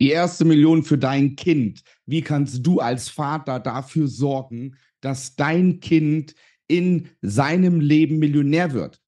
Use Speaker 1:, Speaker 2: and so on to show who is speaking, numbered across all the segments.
Speaker 1: Die erste Million für dein Kind. Wie kannst du als Vater dafür sorgen, dass dein Kind in seinem Leben Millionär wird?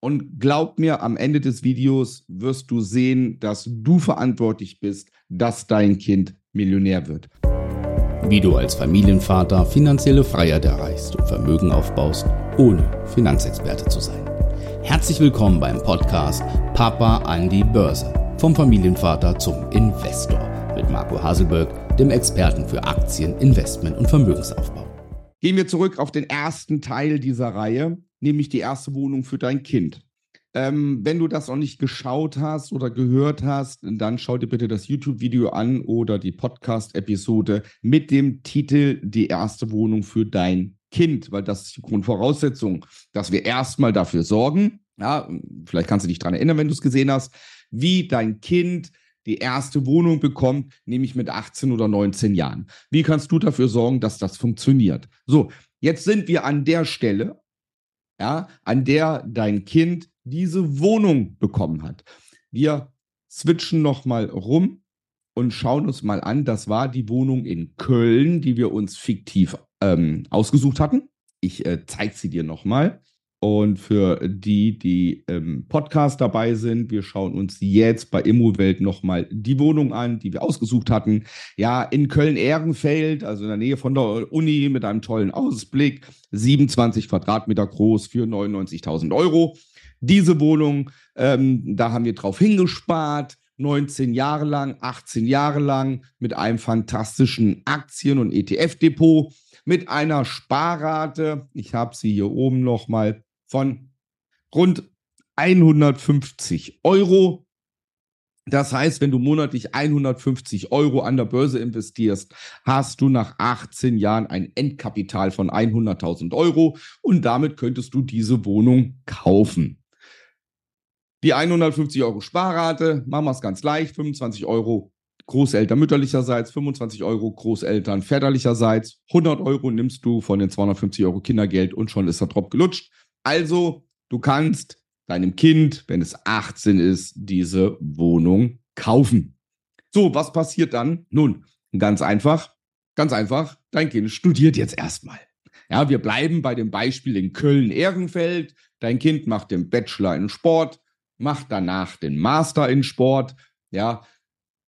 Speaker 1: Und glaub mir, am Ende des Videos wirst du sehen, dass du verantwortlich bist, dass dein Kind Millionär wird.
Speaker 2: Wie du als Familienvater finanzielle Freiheit erreichst und Vermögen aufbaust, ohne Finanzexperte zu sein. Herzlich willkommen beim Podcast Papa an die Börse vom Familienvater zum Investor mit Marco Haselberg, dem Experten für Aktien, Investment und Vermögensaufbau.
Speaker 1: Gehen wir zurück auf den ersten Teil dieser Reihe, nämlich die erste Wohnung für dein Kind. Ähm, wenn du das noch nicht geschaut hast oder gehört hast, dann schau dir bitte das YouTube-Video an oder die Podcast-Episode mit dem Titel Die erste Wohnung für dein Kind, weil das ist die Grundvoraussetzung, dass wir erstmal dafür sorgen, ja, vielleicht kannst du dich daran erinnern, wenn du es gesehen hast, wie dein Kind die erste Wohnung bekommt, nämlich mit 18 oder 19 Jahren. Wie kannst du dafür sorgen, dass das funktioniert? So, jetzt sind wir an der Stelle, ja, an der dein Kind diese Wohnung bekommen hat. Wir switchen nochmal rum und schauen uns mal an. Das war die Wohnung in Köln, die wir uns fiktiv ähm, ausgesucht hatten. Ich äh, zeige sie dir nochmal. Und für die, die im Podcast dabei sind, wir schauen uns jetzt bei Immowelt nochmal die Wohnung an, die wir ausgesucht hatten. Ja, in Köln-Ehrenfeld, also in der Nähe von der Uni mit einem tollen Ausblick, 27 Quadratmeter groß für 99.000 Euro. Diese Wohnung, ähm, da haben wir drauf hingespart. 19 Jahre lang, 18 Jahre lang mit einem fantastischen Aktien- und ETF-Depot, mit einer Sparrate, ich habe sie hier oben nochmal, von rund 150 Euro. Das heißt, wenn du monatlich 150 Euro an der Börse investierst, hast du nach 18 Jahren ein Endkapital von 100.000 Euro und damit könntest du diese Wohnung kaufen. Die 150 Euro Sparrate, machen wir es ganz leicht, 25 Euro Großeltern mütterlicherseits, 25 Euro Großeltern väterlicherseits, 100 Euro nimmst du von den 250 Euro Kindergeld und schon ist der Drop gelutscht. Also, du kannst deinem Kind, wenn es 18 ist, diese Wohnung kaufen. So, was passiert dann? Nun, ganz einfach, ganz einfach, dein Kind studiert jetzt erstmal. Ja, wir bleiben bei dem Beispiel in Köln-Ehrenfeld. Dein Kind macht den Bachelor in Sport, macht danach den Master in Sport, ja,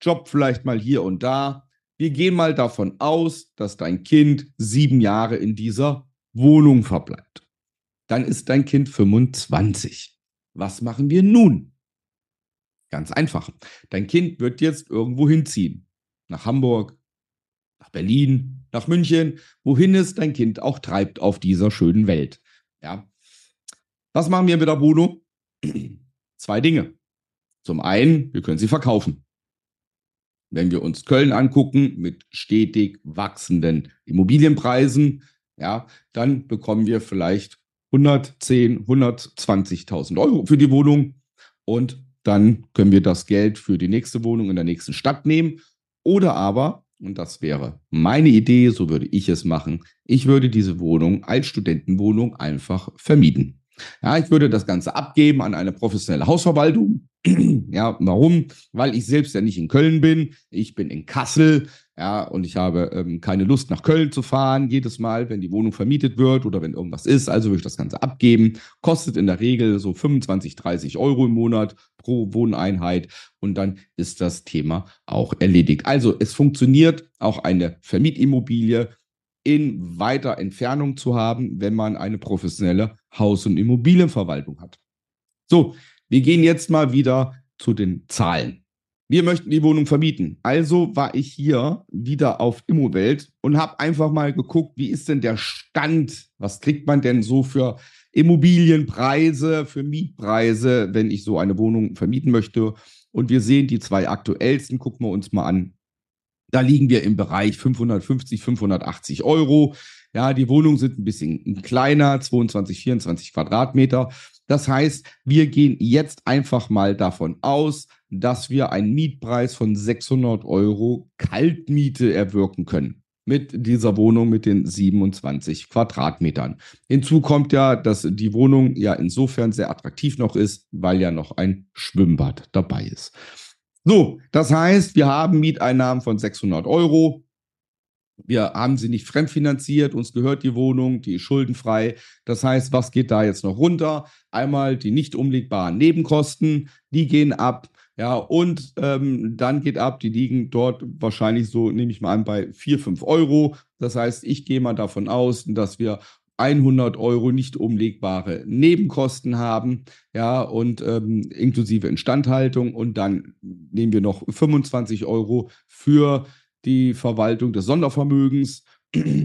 Speaker 1: Job vielleicht mal hier und da. Wir gehen mal davon aus, dass dein Kind sieben Jahre in dieser Wohnung verbleibt dann ist dein Kind 25. Was machen wir nun? Ganz einfach. Dein Kind wird jetzt irgendwo hinziehen. Nach Hamburg, nach Berlin, nach München, wohin es dein Kind auch treibt auf dieser schönen Welt. Ja. Was machen wir mit der Wohnung? Zwei Dinge. Zum einen, wir können sie verkaufen. Wenn wir uns Köln angucken mit stetig wachsenden Immobilienpreisen, ja, dann bekommen wir vielleicht 110, 120.000 Euro für die Wohnung und dann können wir das Geld für die nächste Wohnung in der nächsten Stadt nehmen. Oder aber, und das wäre meine Idee, so würde ich es machen, ich würde diese Wohnung als Studentenwohnung einfach vermieten. Ja, ich würde das Ganze abgeben an eine professionelle Hausverwaltung. ja, warum? Weil ich selbst ja nicht in Köln bin. Ich bin in Kassel. Ja, und ich habe ähm, keine Lust, nach Köln zu fahren, jedes Mal, wenn die Wohnung vermietet wird oder wenn irgendwas ist. Also würde ich das Ganze abgeben. Kostet in der Regel so 25, 30 Euro im Monat pro Wohneinheit. Und dann ist das Thema auch erledigt. Also es funktioniert auch eine Vermietimmobilie in weiter Entfernung zu haben, wenn man eine professionelle Haus- und Immobilienverwaltung hat. So, wir gehen jetzt mal wieder zu den Zahlen. Wir möchten die Wohnung vermieten. Also war ich hier wieder auf Immowelt und habe einfach mal geguckt, wie ist denn der Stand? Was kriegt man denn so für Immobilienpreise, für Mietpreise, wenn ich so eine Wohnung vermieten möchte? Und wir sehen die zwei aktuellsten, gucken wir uns mal an. Da liegen wir im Bereich 550, 580 Euro. Ja, die Wohnungen sind ein bisschen kleiner, 22, 24 Quadratmeter. Das heißt, wir gehen jetzt einfach mal davon aus, dass wir einen Mietpreis von 600 Euro Kaltmiete erwirken können mit dieser Wohnung mit den 27 Quadratmetern. Hinzu kommt ja, dass die Wohnung ja insofern sehr attraktiv noch ist, weil ja noch ein Schwimmbad dabei ist. So, das heißt, wir haben Mieteinnahmen von 600 Euro. Wir haben sie nicht fremdfinanziert, uns gehört die Wohnung, die ist schuldenfrei. Das heißt, was geht da jetzt noch runter? Einmal die nicht umlegbaren Nebenkosten, die gehen ab. Ja, und ähm, dann geht ab, die liegen dort wahrscheinlich so, nehme ich mal an, bei 4, 5 Euro. Das heißt, ich gehe mal davon aus, dass wir 100 Euro nicht umlegbare Nebenkosten haben, ja, und ähm, inklusive Instandhaltung. Und dann nehmen wir noch 25 Euro für die Verwaltung des Sondervermögens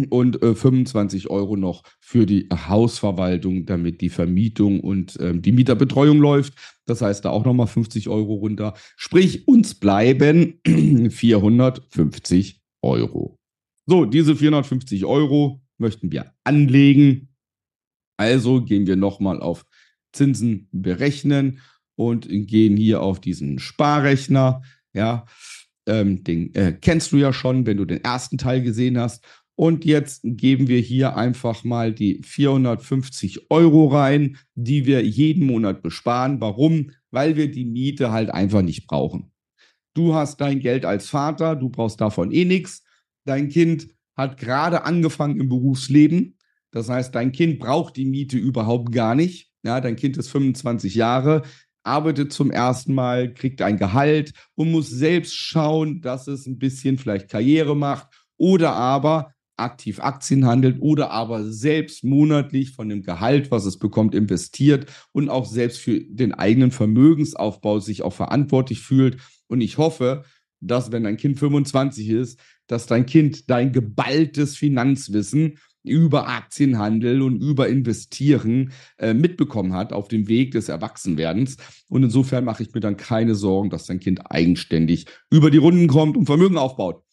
Speaker 1: und äh, 25 Euro noch für die Hausverwaltung, damit die Vermietung und ähm, die Mieterbetreuung läuft. Das heißt, da auch nochmal 50 Euro runter. Sprich, uns bleiben 450 Euro. So, diese 450 Euro möchten wir anlegen. Also gehen wir nochmal auf Zinsen berechnen und gehen hier auf diesen Sparrechner. Ja, ähm, den äh, kennst du ja schon, wenn du den ersten Teil gesehen hast. Und jetzt geben wir hier einfach mal die 450 Euro rein, die wir jeden Monat besparen. Warum? Weil wir die Miete halt einfach nicht brauchen. Du hast dein Geld als Vater, du brauchst davon eh nichts. Dein Kind hat gerade angefangen im Berufsleben. Das heißt, dein Kind braucht die Miete überhaupt gar nicht. Ja, dein Kind ist 25 Jahre arbeitet zum ersten Mal, kriegt ein Gehalt und muss selbst schauen, dass es ein bisschen vielleicht Karriere macht oder aber aktiv Aktien handelt oder aber selbst monatlich von dem Gehalt, was es bekommt, investiert und auch selbst für den eigenen Vermögensaufbau sich auch verantwortlich fühlt. Und ich hoffe, dass wenn dein Kind 25 ist, dass dein Kind dein geballtes Finanzwissen über Aktienhandel und über Investieren äh, mitbekommen hat auf dem Weg des Erwachsenwerdens. Und insofern mache ich mir dann keine Sorgen, dass dein Kind eigenständig über die Runden kommt und Vermögen aufbaut.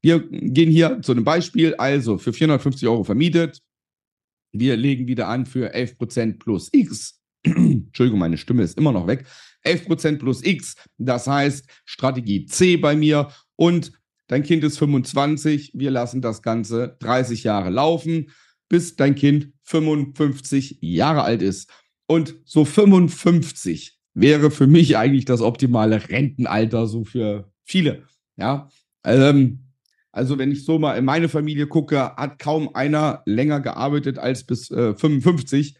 Speaker 1: Wir gehen hier zu einem Beispiel, also für 450 Euro vermietet. Wir legen wieder an für 11% plus X. Entschuldigung, meine Stimme ist immer noch weg. 11% plus X, das heißt Strategie C bei mir und Dein Kind ist 25, wir lassen das Ganze 30 Jahre laufen, bis dein Kind 55 Jahre alt ist. Und so 55 wäre für mich eigentlich das optimale Rentenalter, so für viele. Ja, ähm, also wenn ich so mal in meine Familie gucke, hat kaum einer länger gearbeitet als bis äh, 55.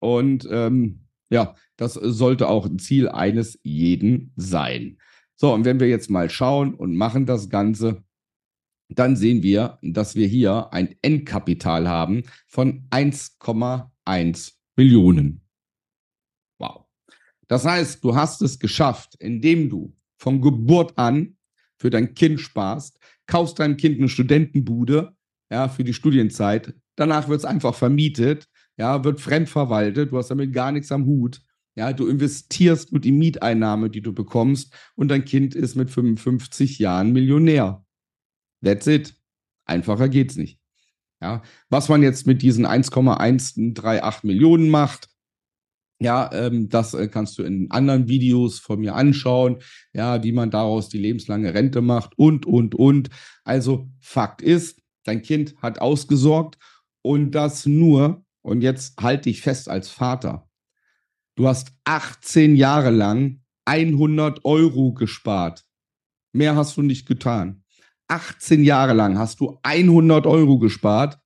Speaker 1: Und ähm, ja, das sollte auch ein Ziel eines jeden sein. So, und wenn wir jetzt mal schauen und machen das Ganze, dann sehen wir, dass wir hier ein Endkapital haben von 1,1 Millionen. Wow. Das heißt, du hast es geschafft, indem du von Geburt an für dein Kind sparst, kaufst deinem Kind eine Studentenbude, ja, für die Studienzeit. Danach wird es einfach vermietet, ja, wird fremdverwaltet, du hast damit gar nichts am Hut. Ja, du investierst nur die Mieteinnahme, die du bekommst, und dein Kind ist mit 55 Jahren Millionär. That's it. Einfacher geht's nicht. Ja, was man jetzt mit diesen 1,138 Millionen macht, ja, ähm, das äh, kannst du in anderen Videos von mir anschauen, ja, wie man daraus die lebenslange Rente macht und, und, und. Also Fakt ist, dein Kind hat ausgesorgt und das nur, und jetzt halte ich fest als Vater, Du hast 18 Jahre lang 100 Euro gespart. Mehr hast du nicht getan. 18 Jahre lang hast du 100 Euro gespart.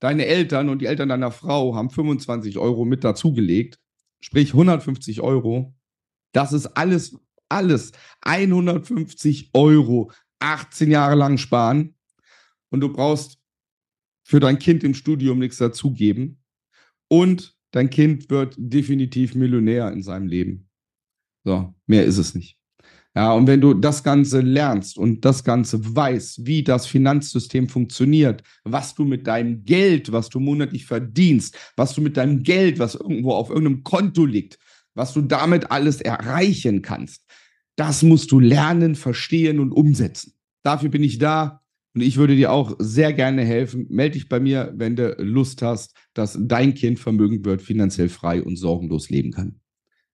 Speaker 1: Deine Eltern und die Eltern deiner Frau haben 25 Euro mit dazugelegt, sprich 150 Euro. Das ist alles, alles 150 Euro, 18 Jahre lang sparen. Und du brauchst für dein Kind im Studium nichts dazugeben. Und dein Kind wird definitiv Millionär in seinem Leben. So, mehr ist es nicht. Ja, und wenn du das Ganze lernst und das Ganze weißt, wie das Finanzsystem funktioniert, was du mit deinem Geld, was du monatlich verdienst, was du mit deinem Geld, was irgendwo auf irgendeinem Konto liegt, was du damit alles erreichen kannst, das musst du lernen, verstehen und umsetzen. Dafür bin ich da. Und ich würde dir auch sehr gerne helfen. Melde dich bei mir, wenn du Lust hast, dass dein Kind vermögend wird, finanziell frei und sorgenlos leben kann.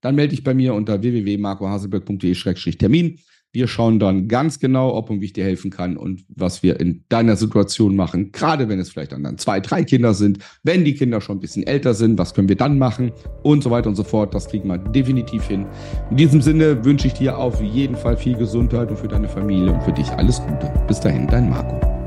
Speaker 1: Dann melde dich bei mir unter www.marcohaselberg.de-termin. Wir schauen dann ganz genau, ob und wie ich dir helfen kann und was wir in deiner Situation machen. Gerade wenn es vielleicht dann zwei, drei Kinder sind. Wenn die Kinder schon ein bisschen älter sind, was können wir dann machen? Und so weiter und so fort. Das kriegen wir definitiv hin. In diesem Sinne wünsche ich dir auf jeden Fall viel Gesundheit und für deine Familie und für dich alles Gute. Bis dahin, dein Marco.